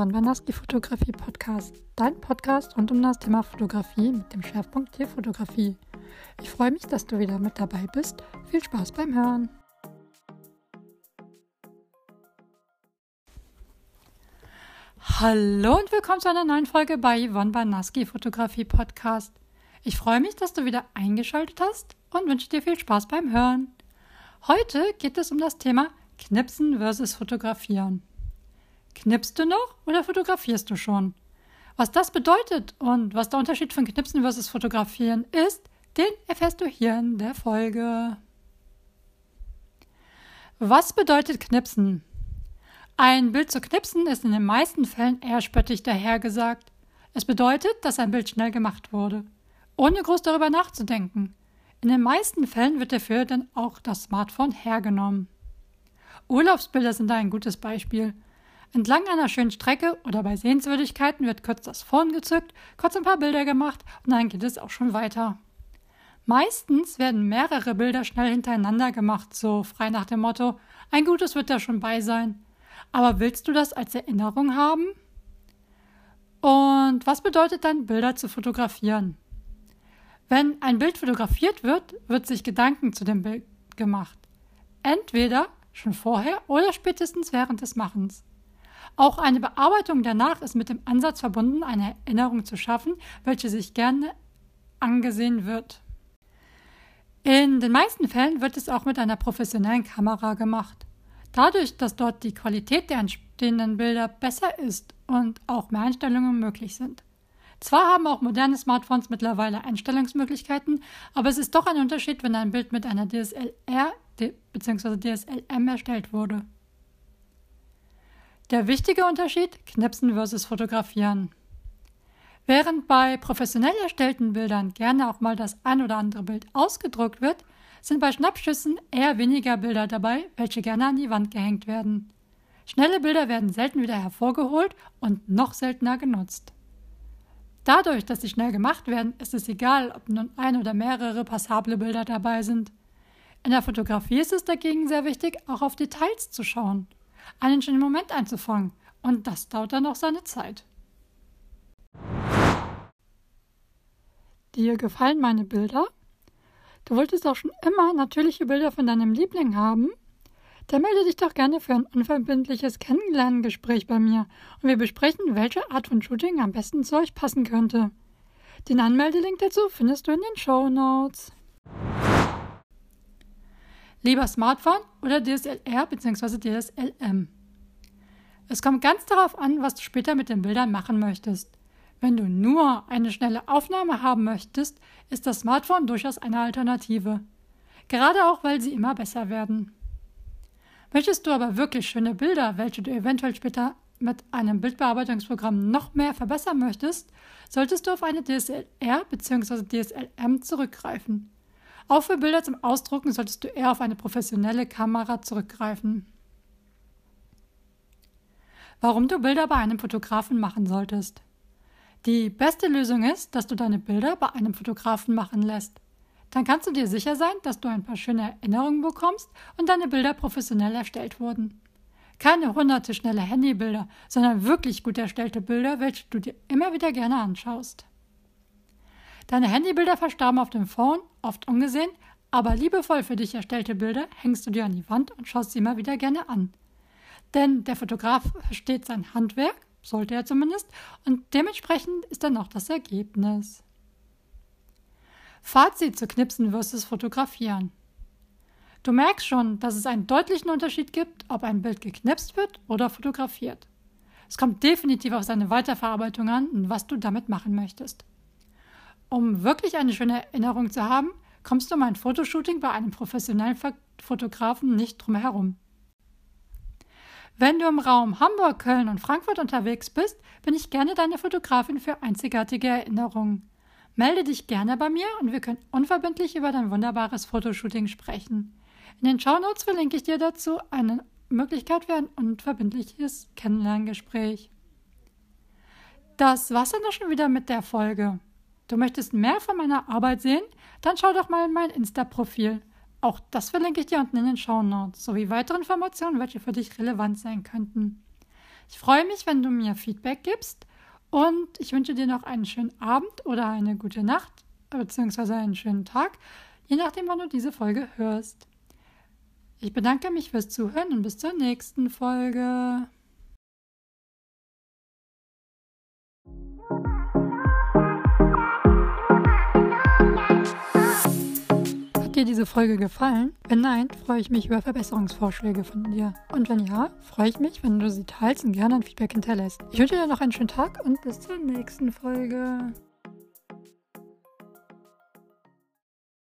Yvonne Wanaski Fotografie Podcast, dein Podcast rund um das Thema Fotografie mit dem Schwerpunkt Tierfotografie. Ich freue mich, dass du wieder mit dabei bist. Viel Spaß beim Hören. Hallo und willkommen zu einer neuen Folge bei Yvonne Banaski Fotografie Podcast. Ich freue mich, dass du wieder eingeschaltet hast und wünsche dir viel Spaß beim Hören. Heute geht es um das Thema Knipsen versus Fotografieren. Knipst du noch oder fotografierst du schon? Was das bedeutet und was der Unterschied von Knipsen versus Fotografieren ist, den erfährst du hier in der Folge. Was bedeutet Knipsen? Ein Bild zu knipsen ist in den meisten Fällen eher spöttisch dahergesagt. Es bedeutet, dass ein Bild schnell gemacht wurde, ohne groß darüber nachzudenken. In den meisten Fällen wird dafür dann auch das Smartphone hergenommen. Urlaubsbilder sind da ein gutes Beispiel. Entlang einer schönen Strecke oder bei Sehenswürdigkeiten wird kurz das Phone gezückt, kurz ein paar Bilder gemacht und dann geht es auch schon weiter. Meistens werden mehrere Bilder schnell hintereinander gemacht, so frei nach dem Motto, ein gutes wird da schon bei sein. Aber willst du das als Erinnerung haben? Und was bedeutet dann, Bilder zu fotografieren? Wenn ein Bild fotografiert wird, wird sich Gedanken zu dem Bild gemacht. Entweder schon vorher oder spätestens während des Machens. Auch eine Bearbeitung danach ist mit dem Ansatz verbunden, eine Erinnerung zu schaffen, welche sich gerne angesehen wird. In den meisten Fällen wird es auch mit einer professionellen Kamera gemacht. Dadurch, dass dort die Qualität der entstehenden Bilder besser ist und auch mehr Einstellungen möglich sind. Zwar haben auch moderne Smartphones mittlerweile Einstellungsmöglichkeiten, aber es ist doch ein Unterschied, wenn ein Bild mit einer DSLR bzw. DSLM erstellt wurde. Der wichtige Unterschied Knipsen versus Fotografieren. Während bei professionell erstellten Bildern gerne auch mal das ein oder andere Bild ausgedruckt wird, sind bei Schnappschüssen eher weniger Bilder dabei, welche gerne an die Wand gehängt werden. Schnelle Bilder werden selten wieder hervorgeholt und noch seltener genutzt. Dadurch, dass sie schnell gemacht werden, ist es egal, ob nun ein oder mehrere passable Bilder dabei sind. In der Fotografie ist es dagegen sehr wichtig, auch auf Details zu schauen einen schönen Moment einzufangen. Und das dauert dann auch seine Zeit. Dir gefallen meine Bilder? Du wolltest auch schon immer natürliche Bilder von deinem Liebling haben? Dann melde dich doch gerne für ein unverbindliches Kennenlerngespräch bei mir und wir besprechen, welche Art von Shooting am besten zu euch passen könnte. Den Anmeldelink dazu findest du in den Show Notes. Lieber Smartphone oder DSLR bzw. DSLM. Es kommt ganz darauf an, was du später mit den Bildern machen möchtest. Wenn du nur eine schnelle Aufnahme haben möchtest, ist das Smartphone durchaus eine Alternative. Gerade auch, weil sie immer besser werden. Möchtest du aber wirklich schöne Bilder, welche du eventuell später mit einem Bildbearbeitungsprogramm noch mehr verbessern möchtest, solltest du auf eine DSLR bzw. DSLM zurückgreifen. Auch für Bilder zum Ausdrucken solltest du eher auf eine professionelle Kamera zurückgreifen. Warum du Bilder bei einem Fotografen machen solltest. Die beste Lösung ist, dass du deine Bilder bei einem Fotografen machen lässt. Dann kannst du dir sicher sein, dass du ein paar schöne Erinnerungen bekommst und deine Bilder professionell erstellt wurden. Keine hunderte schnelle Handybilder, sondern wirklich gut erstellte Bilder, welche du dir immer wieder gerne anschaust. Deine Handybilder verstarben auf dem Phone, oft ungesehen, aber liebevoll für dich erstellte Bilder hängst du dir an die Wand und schaust sie immer wieder gerne an. Denn der Fotograf versteht sein Handwerk, sollte er zumindest, und dementsprechend ist dann auch das Ergebnis. Fazit zu Knipsen versus Fotografieren. Du merkst schon, dass es einen deutlichen Unterschied gibt, ob ein Bild geknipst wird oder fotografiert. Es kommt definitiv auf seine Weiterverarbeitung an und was du damit machen möchtest. Um wirklich eine schöne Erinnerung zu haben, kommst du um ein Fotoshooting bei einem professionellen Fotografen nicht drum herum. Wenn du im Raum Hamburg, Köln und Frankfurt unterwegs bist, bin ich gerne deine Fotografin für einzigartige Erinnerungen. Melde dich gerne bei mir und wir können unverbindlich über dein wunderbares Fotoshooting sprechen. In den Shownotes verlinke ich dir dazu eine Möglichkeit für ein unverbindliches Kennenlerngespräch. Das war's dann auch schon wieder mit der Folge. Du möchtest mehr von meiner Arbeit sehen? Dann schau doch mal in mein Insta-Profil. Auch das verlinke ich dir unten in den Show Notes, sowie weitere Informationen, welche für dich relevant sein könnten. Ich freue mich, wenn du mir Feedback gibst und ich wünsche dir noch einen schönen Abend oder eine gute Nacht beziehungsweise einen schönen Tag, je nachdem, wann du diese Folge hörst. Ich bedanke mich fürs Zuhören und bis zur nächsten Folge. Dir diese Folge gefallen? Wenn nein, freue ich mich über Verbesserungsvorschläge von dir. Und wenn ja, freue ich mich, wenn du sie teilst und gerne ein Feedback hinterlässt. Ich wünsche dir noch einen schönen Tag und bis zur nächsten Folge.